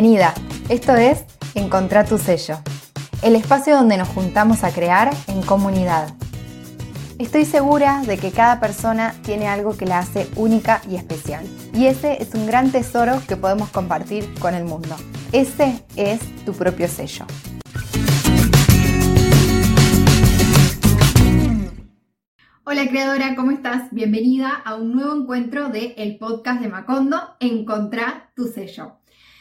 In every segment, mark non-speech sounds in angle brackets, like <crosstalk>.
Bienvenida, esto es Encontrar tu sello, el espacio donde nos juntamos a crear en comunidad. Estoy segura de que cada persona tiene algo que la hace única y especial, y ese es un gran tesoro que podemos compartir con el mundo. Ese es tu propio sello. Hola creadora, ¿cómo estás? Bienvenida a un nuevo encuentro de podcast de Macondo, Encontrar tu sello.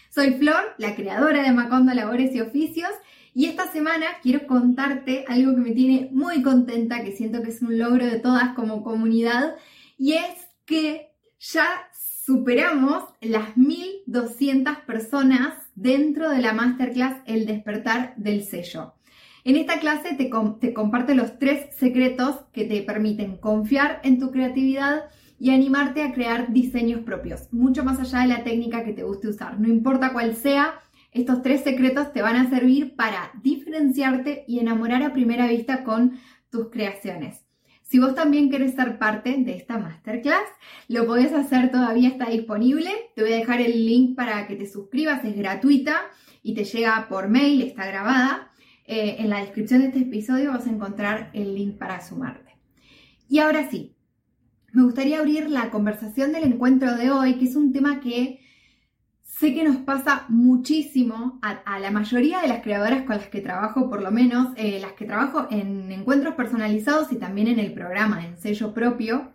Soy Flor, la creadora de Macondo Labores y Oficios, y esta semana quiero contarte algo que me tiene muy contenta, que siento que es un logro de todas como comunidad, y es que ya superamos las 1200 personas dentro de la masterclass El despertar del sello. En esta clase te, te comparto los tres secretos que te permiten confiar en tu creatividad y animarte a crear diseños propios, mucho más allá de la técnica que te guste usar. No importa cuál sea, estos tres secretos te van a servir para diferenciarte y enamorar a primera vista con tus creaciones. Si vos también querés ser parte de esta masterclass, lo podés hacer, todavía está disponible. Te voy a dejar el link para que te suscribas, es gratuita y te llega por mail, está grabada. Eh, en la descripción de este episodio vas a encontrar el link para sumarte. Y ahora sí, me gustaría abrir la conversación del encuentro de hoy, que es un tema que sé que nos pasa muchísimo a, la mayoría de las creadoras con las que trabajo, por lo menos eh, las que trabajo en encuentros personalizados y también en el programa, en sello propio.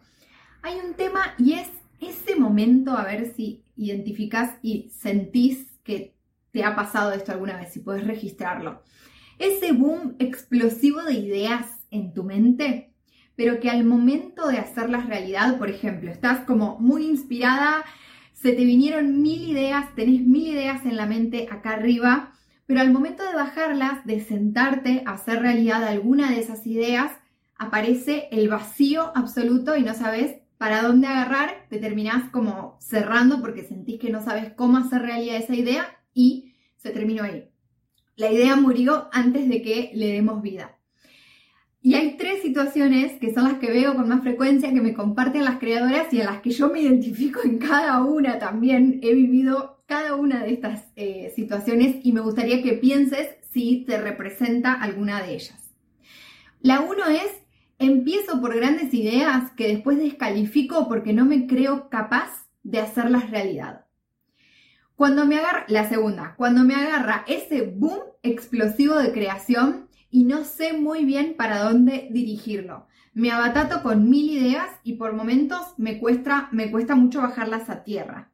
Hay un tema y es ese momento, a ver si identificás y sentís que te ha pasado esto alguna vez, si puedes registrarlo. Ese boom explosivo de ideas en tu mente pero que al momento de hacerlas realidad, por ejemplo, estás como muy inspirada, se te vinieron mil ideas, tenés mil ideas en la mente acá arriba, pero al momento de bajarlas, de sentarte a hacer realidad alguna de esas ideas, aparece el vacío absoluto y no sabes para dónde agarrar, te terminás como cerrando porque sentís que no sabes cómo hacer realidad esa idea y se terminó ahí. La idea murió antes de que le demos vida. Y hay tres situaciones que son las que veo con más frecuencia que me comparten las creadoras y a las que yo me identifico en cada una también. He vivido cada una de estas eh, situaciones y me gustaría que pienses si te representa alguna de ellas. La uno es, empiezo por grandes ideas que después descalifico porque no me creo capaz de hacerlas realidad. Cuando me agarra, la segunda, cuando me agarra ese boom explosivo de creación, y no sé muy bien para dónde dirigirlo. Me abatato con mil ideas y por momentos me cuesta, me cuesta mucho bajarlas a tierra.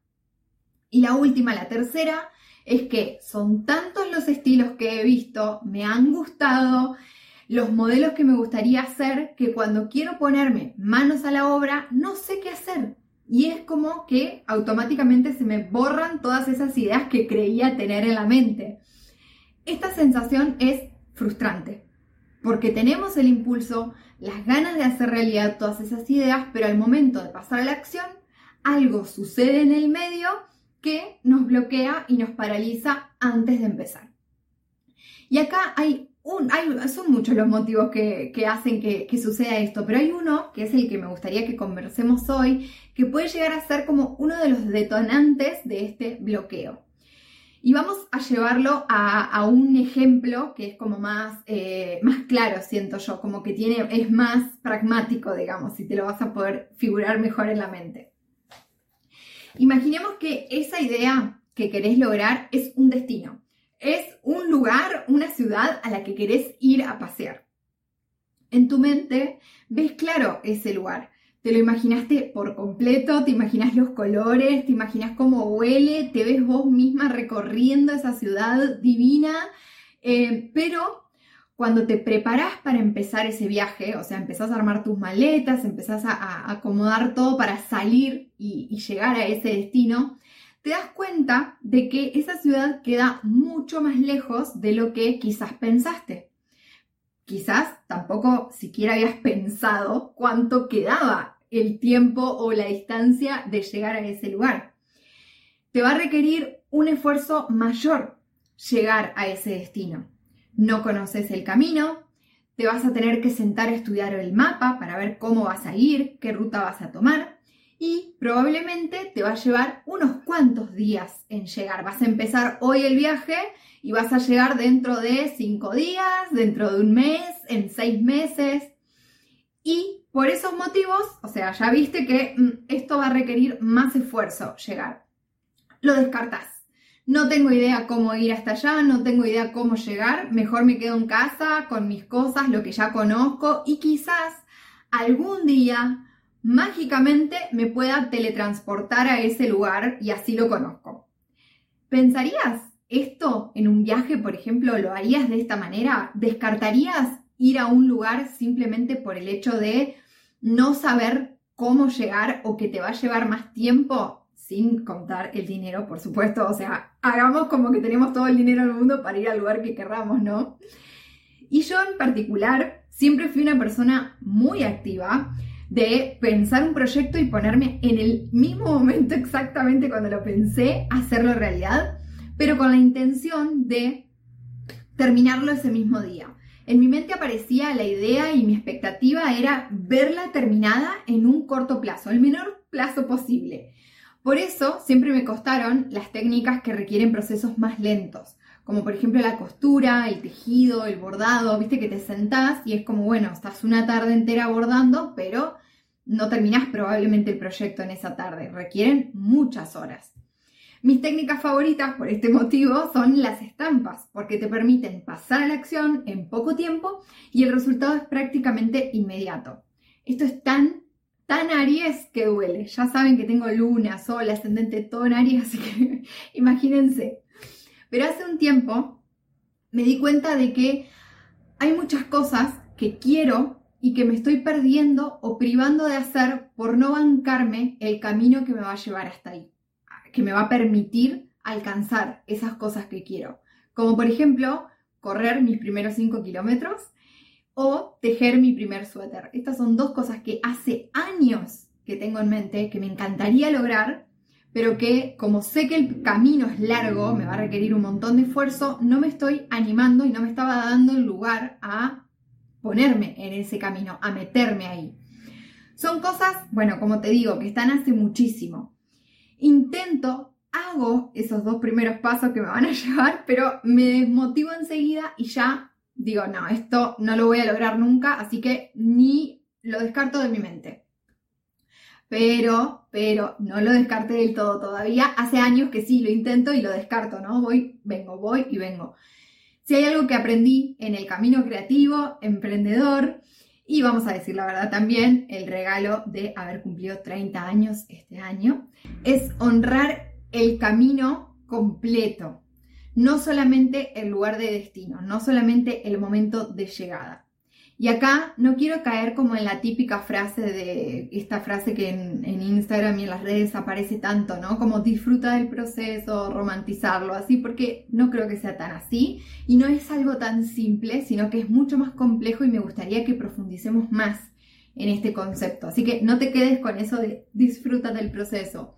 Y la última, la tercera, es que son tantos los estilos que he visto, me han gustado, los modelos que me gustaría hacer, que cuando quiero ponerme manos a la obra, no sé qué hacer. Y es como que automáticamente se me borran todas esas ideas que creía tener en la mente. Esta sensación es frustrante, porque tenemos el impulso, las ganas de hacer realidad todas esas ideas, pero al momento de pasar a la acción, algo sucede en el medio que nos bloquea y nos paraliza antes de empezar. Y acá hay un, son muchos los motivos que, hacen que, que, suceda esto, pero hay uno que es el que me gustaría que conversemos hoy, que puede llegar a ser como uno de los detonantes de este bloqueo. Y vamos a llevarlo a, un ejemplo que es como más, eh, más claro, siento yo, como que tiene, es más pragmático, digamos, y te lo vas a poder figurar mejor en la mente. Imaginemos que esa idea que querés lograr es un destino, es un lugar, una ciudad a la que querés ir a pasear. En tu mente ves claro ese lugar, te lo imaginaste por completo, te imaginas los colores, te imaginas cómo huele, te ves vos misma recorriendo esa ciudad divina, eh, pero cuando te preparas para empezar ese viaje, o sea, empezás a armar tus maletas, empezás a, acomodar todo para salir y llegar a ese destino, te das cuenta de que esa ciudad queda mucho más lejos de lo que quizás pensaste quizás tampoco siquiera habías pensado cuánto quedaba el tiempo o la distancia de llegar a ese lugar. Te va a requerir un esfuerzo mayor llegar a ese destino. No conoces el camino, te vas a tener que sentar a estudiar el mapa para ver cómo vas a ir, qué ruta vas a tomar. Y probablemente te va a llevar unos cuantos días en llegar. Vas a empezar hoy el viaje y vas a llegar dentro de cinco días, dentro de un mes, en seis meses. Y por esos motivos, o sea, ya viste que mm, esto va a requerir más esfuerzo llegar. Lo descartas. No tengo idea cómo ir hasta allá, no tengo idea cómo llegar. Mejor me quedo en casa con mis cosas, lo que ya conozco y quizás algún día mágicamente me pueda teletransportar a ese lugar y así lo conozco. ¿Pensarías esto en un viaje, por ejemplo, lo harías de esta manera? ¿Descartarías ir a un lugar simplemente por el hecho de no saber cómo llegar o que te va a llevar más tiempo? Sin contar el dinero, por supuesto. O sea, hagamos como que tenemos todo el dinero del mundo para ir al lugar que querramos, ¿no? Y yo en particular siempre fui una persona muy activa de pensar un proyecto y ponerme en el mismo momento exactamente cuando lo pensé, hacerlo realidad, pero con la intención de terminarlo ese mismo día. En mi mente aparecía la idea y mi expectativa era verla terminada en un corto plazo, el menor plazo posible. Por eso siempre me costaron las técnicas que requieren procesos más lentos, como por ejemplo la costura, el tejido, el bordado, viste que te sentás y es como, bueno, estás una tarde entera bordando, pero no terminás probablemente el proyecto en esa tarde, requieren muchas horas. Mis técnicas favoritas por este motivo son las estampas, porque te permiten pasar a la acción en poco tiempo y el resultado es prácticamente inmediato. Esto es tan, tan Aries que duele. Ya saben que tengo luna, sol, ascendente, todo en Aries, así que <laughs> imagínense. Pero hace un tiempo me di cuenta de que hay muchas cosas que quiero y que me estoy perdiendo o privando de hacer por no bancarme el camino que me va a llevar hasta ahí, que me va a permitir alcanzar esas cosas que quiero. Como por ejemplo, correr mis primeros 5 kilómetros o tejer mi primer suéter. Estas son dos cosas que hace años que tengo en mente, que me encantaría lograr, pero que como sé que el camino es largo, me va a requerir un montón de esfuerzo, no me estoy animando y no me estaba dando el lugar a ponerme en ese camino, a meterme ahí. Son cosas, bueno, como te digo, que están hace muchísimo. Intento, hago esos dos primeros pasos que me van a <laughs> llevar, pero me desmotivo enseguida y ya digo, no, esto no lo voy a lograr nunca, así que ni lo descarto de mi mente. Pero, pero no lo descarté del todo todavía. Hace años que sí, lo intento y lo descarto, ¿no? Voy, vengo, voy y vengo. Si hay algo que aprendí en el camino creativo, emprendedor, y vamos a decir la verdad también, el regalo de haber cumplido 30 años este año, es honrar el camino completo, no solamente el lugar de destino, no solamente el momento de llegada. Y acá no quiero caer como en la típica frase de esta frase que en, Instagram y en las redes aparece tanto, ¿no? Como disfruta del proceso, romantizarlo, así, porque no creo que sea tan así y no es algo tan simple, sino que es mucho más complejo y me gustaría que profundicemos más en este concepto. Así que no te quedes con eso de disfruta del proceso,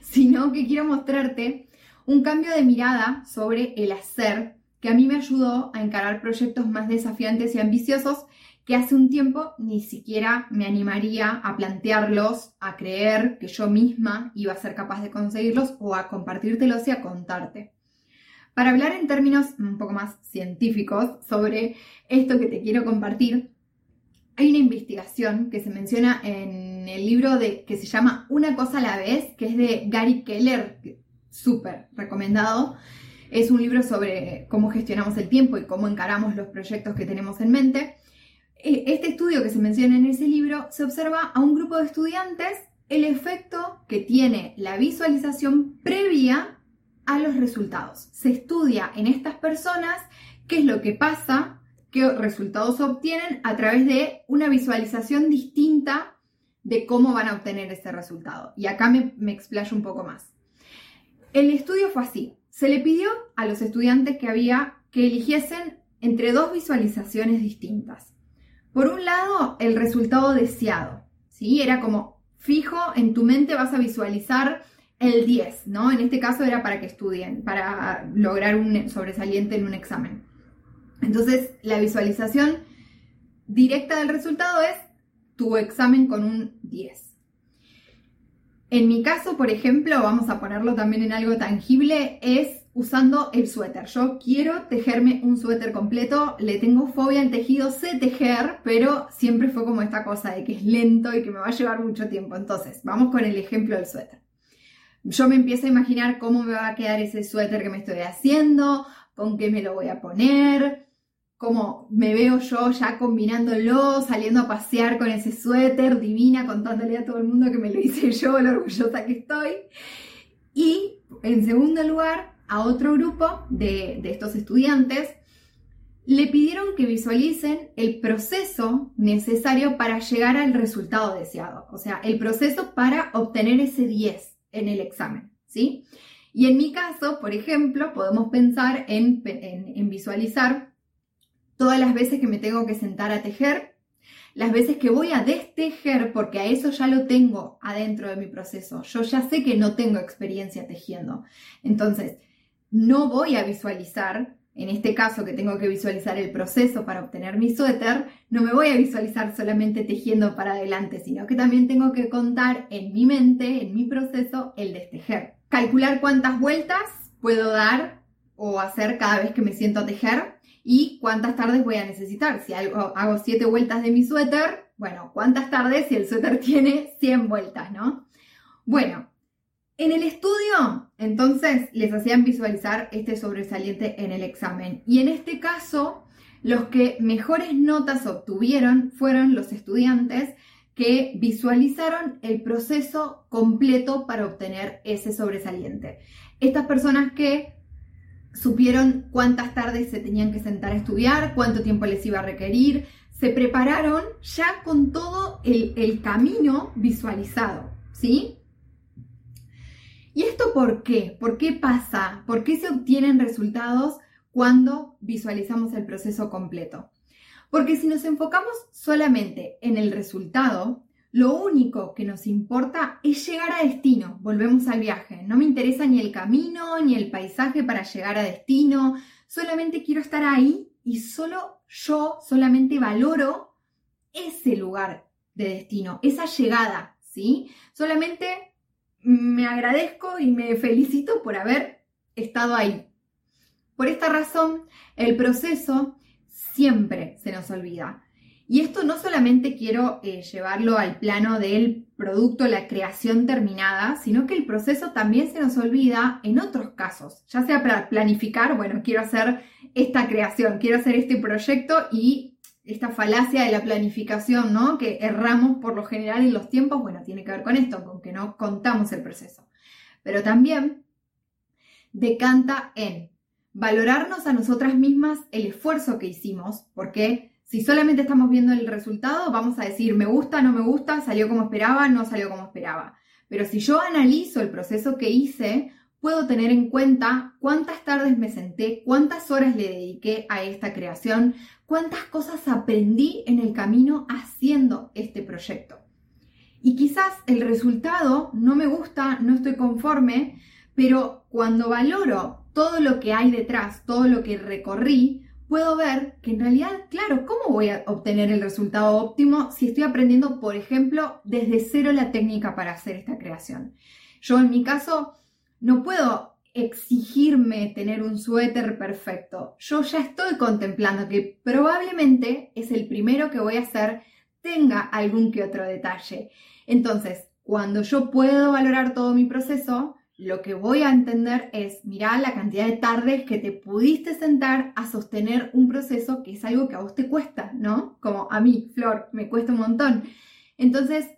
sino que quiero mostrarte un cambio de mirada sobre el hacer que a mí me ayudó a encarar proyectos más desafiantes y ambiciosos que hace un tiempo ni siquiera me animaría a plantearlos, a creer que yo misma iba a ser capaz de conseguirlos o a compartírtelos y a contarte. Para hablar en términos un poco más científicos sobre esto que te quiero compartir, hay una investigación que se menciona en el libro de, que se llama Una cosa a la vez, que es de Gary Keller, súper recomendado. Es un libro sobre cómo gestionamos el tiempo y cómo encaramos los proyectos que tenemos en mente. Eh, este estudio que se menciona en ese libro se observa a un grupo de estudiantes el efecto que tiene la visualización previa a los resultados. Se estudia en estas personas qué es lo que pasa, qué resultados obtienen a través de una visualización distinta de cómo van a obtener ese resultado. Y acá me, me explayo un poco más. El estudio fue así. Se le pidió a los estudiantes que había que eligiesen entre dos visualizaciones distintas. Por un lado, el resultado deseado, ¿sí? Era como fijo, en tu mente vas a visualizar el 10, ¿no? En este caso era para que estudien, para lograr un sobresaliente en un examen. Entonces, la visualización directa del resultado es tu examen con un 10. En mi caso, por ejemplo, vamos a ponerlo también en algo tangible, es usando el suéter. Yo quiero tejerme un suéter completo, le tengo fobia al tejido, sé tejer, pero siempre fue como esta cosa de que es lento y que me va a llevar mucho tiempo. Entonces, vamos con el ejemplo del suéter. Yo me empiezo a imaginar cómo me va a quedar ese suéter que me estoy haciendo, con qué me lo voy a poner, cómo me veo yo ya combinándolo, saliendo a pasear con ese suéter, divina, contándole a todo el mundo que me lo hice yo, lo orgullosa que estoy. Y en segundo lugar, a otro grupo de, estos estudiantes, le pidieron que visualicen el proceso necesario para llegar al resultado deseado, o sea, el proceso para obtener ese 10 en el examen, ¿sí? Y en mi caso, por ejemplo, podemos pensar en, en, visualizar todas las veces que me tengo que sentar a tejer, las veces que voy a destejer, porque a eso ya lo tengo adentro de mi proceso. Yo ya sé que no tengo experiencia tejiendo. Entonces, no voy a visualizar, en este caso que tengo que visualizar el proceso para obtener mi suéter, no me voy a visualizar solamente tejiendo para adelante, sino que también tengo que contar en mi mente, en mi proceso, el destejer. Calcular cuántas vueltas puedo dar o hacer cada vez que me siento a tejer y cuántas tardes voy a necesitar. Si hago, hago 7 vueltas de mi suéter, bueno, cuántas tardes si el suéter <laughs> tiene 100 vueltas, ¿no? Bueno, en el estudio, entonces, les hacían visualizar este sobresaliente en el examen. Y en este caso, los que mejores notas obtuvieron fueron los estudiantes que visualizaron el proceso completo para obtener ese sobresaliente. Estas personas que supieron cuántas tardes se tenían que sentar a estudiar, cuánto tiempo les iba a requerir, se prepararon ya con todo el, camino visualizado, ¿sí? ¿Y esto por qué? ¿Por qué pasa? ¿Por qué se obtienen resultados cuando visualizamos el proceso completo? Porque si nos enfocamos solamente en el resultado, lo único que nos importa es llegar a destino. Volvemos al viaje. No me interesa ni el camino ni el paisaje para llegar a destino. Solamente quiero estar ahí y solo yo solamente valoro ese lugar de destino, esa llegada, ¿sí? Solamente me agradezco y me felicito por haber estado ahí. Por esta razón, el proceso siempre se nos olvida. Y esto no solamente quiero eh, llevarlo al plano del producto, la creación terminada, sino que el proceso también se nos olvida en otros casos, ya sea para planificar, bueno, quiero hacer esta creación, quiero hacer este proyecto y esta falacia de la planificación, ¿no? Que erramos por lo general en los tiempos, bueno, tiene que ver con esto, con que no contamos el proceso. Pero también decanta en valorarnos a nosotras mismas el esfuerzo que hicimos, porque si solamente estamos viendo el resultado, vamos a decir, me gusta, no me gusta, salió como esperaba, no salió como esperaba. Pero si yo analizo el proceso que hice, puedo tener en cuenta cuántas tardes me senté, cuántas horas le dediqué a esta creación, cuántas cosas aprendí en el camino haciendo este proyecto. Y quizás el resultado no me gusta, no estoy conforme, pero cuando valoro todo lo que hay detrás, todo lo que recorrí, puedo ver que en realidad, claro, ¿cómo voy a obtener el resultado óptimo si estoy aprendiendo, por ejemplo, desde cero la técnica para hacer esta creación? Yo en mi caso no puedo exigirme tener un suéter perfecto. Yo ya estoy contemplando que probablemente es el primero que voy a hacer tenga algún que otro detalle. Entonces, cuando yo puedo valorar todo mi proceso, lo que voy a entender es, mirar la cantidad de tardes que te pudiste sentar a sostener un proceso que es algo que a vos te cuesta, ¿no? Como a mí, Flor, me cuesta un montón. Entonces,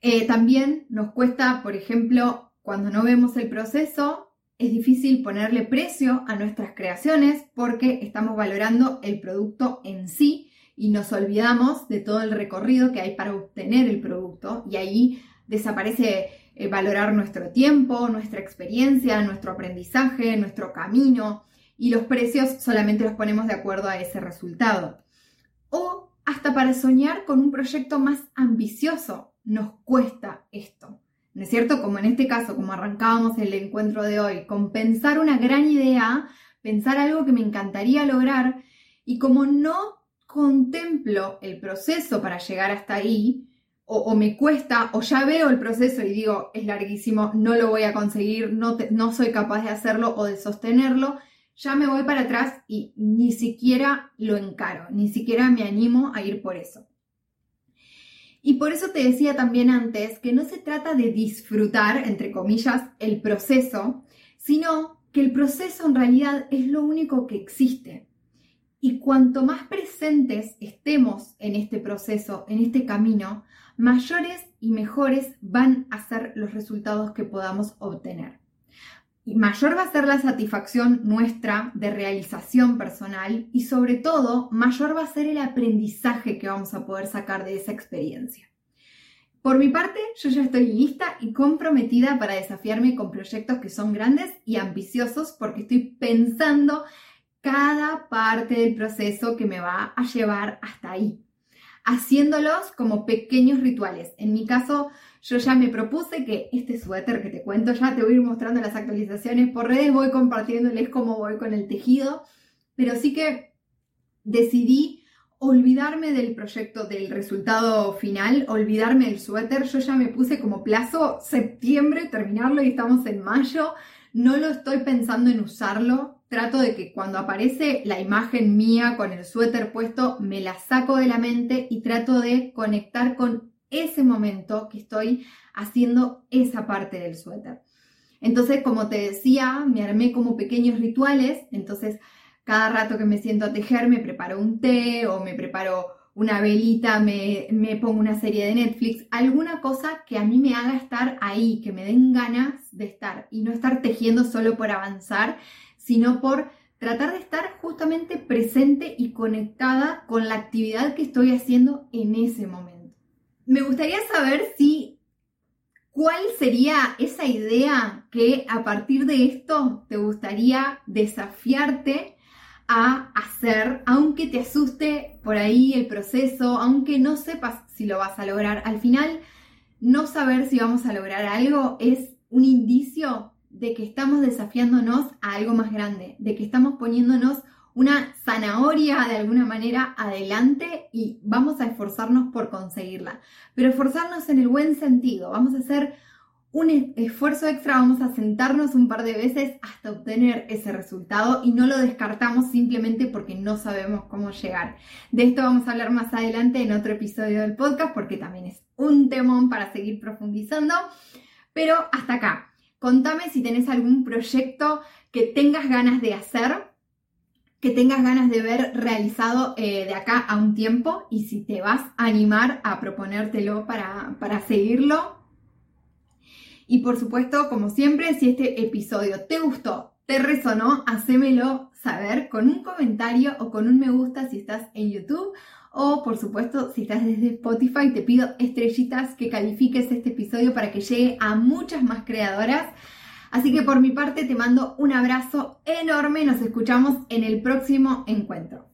eh, también nos cuesta, por ejemplo, cuando no vemos el proceso, es difícil ponerle precio a nuestras creaciones porque estamos valorando el producto en sí y nos olvidamos de todo el recorrido que hay para obtener el producto y ahí desaparece eh, valorar nuestro tiempo, nuestra experiencia, nuestro aprendizaje, nuestro camino y los precios solamente los ponemos de acuerdo a ese resultado. O hasta para soñar con un proyecto más ambicioso nos cuesta esto. ¿no es cierto? Como en este caso, como arrancábamos el encuentro de hoy, con pensar una gran idea, pensar algo que me encantaría lograr y como no contemplo el proceso para llegar hasta ahí, o, me cuesta, o ya veo el proceso y digo, es larguísimo, no lo voy a conseguir, no, no soy capaz de hacerlo o de sostenerlo, ya me voy para atrás y ni siquiera lo encaro, ni siquiera me animo a ir por eso. Y por eso te decía también antes que no se trata de disfrutar, entre comillas, el proceso, sino que el proceso en realidad es lo único que existe. Y cuanto más presentes estemos en este proceso, en este camino, mayores y mejores van a ser los resultados que podamos obtener. Y mayor va a ser la satisfacción nuestra de realización personal y sobre todo mayor va a ser el aprendizaje que vamos a poder sacar de esa experiencia. Por mi parte, yo ya estoy lista y comprometida para desafiarme con proyectos que son grandes y ambiciosos porque estoy pensando cada parte del proceso que me va a llevar hasta ahí, haciéndolos como pequeños rituales. En mi caso, yo ya me propuse que este suéter que te cuento, ya te voy a ir mostrando las actualizaciones por redes, voy compartiéndoles cómo voy con el tejido, pero sí que decidí olvidarme del proyecto, del resultado final, olvidarme del suéter. Yo ya me puse como plazo septiembre terminarlo y estamos en mayo. No lo estoy pensando en usarlo, trato de que cuando aparece la imagen mía con el suéter puesto, me la saco de la mente y trato de conectar con ese momento que estoy haciendo esa parte del suéter. Entonces, como te decía, me armé como pequeños rituales, entonces cada rato que me siento a tejer me preparo un té o me preparo una velita, me, me, pongo una serie de Netflix, alguna cosa que a mí me haga estar ahí, que me den ganas de estar y no estar tejiendo solo por avanzar, sino por tratar de estar justamente presente y conectada con la actividad que estoy haciendo en ese momento. Me gustaría saber si cuál sería esa idea que a partir de esto te gustaría desafiarte a hacer, aunque te asuste por ahí el proceso, aunque no sepas si lo vas a lograr. Al final, no saber si vamos a lograr algo es un indicio de que estamos desafiándonos a algo más grande, de que estamos poniéndonos una zanahoria de alguna manera adelante y vamos a esforzarnos por conseguirla. Pero esforzarnos en el buen sentido, vamos a hacer un esfuerzo extra, vamos a sentarnos un par de veces hasta obtener ese resultado y no lo descartamos simplemente porque no sabemos cómo llegar. De esto vamos a hablar más adelante en otro episodio del podcast porque también es un temón para seguir profundizando. Pero hasta acá. Contame si tenés algún proyecto que tengas ganas de hacer, que tengas ganas de ver realizado eh, de acá a un tiempo y si te vas a animar a proponértelo para, para seguirlo. Y por supuesto, como siempre, si este episodio te gustó, te resonó, hacémelo saber con un comentario o con un me gusta si estás en YouTube o por supuesto, si estás desde Spotify, te pido estrellitas que califiques este episodio para que llegue a muchas más creadoras. Así que por mi parte te mando un abrazo enorme. Nos escuchamos en el próximo encuentro.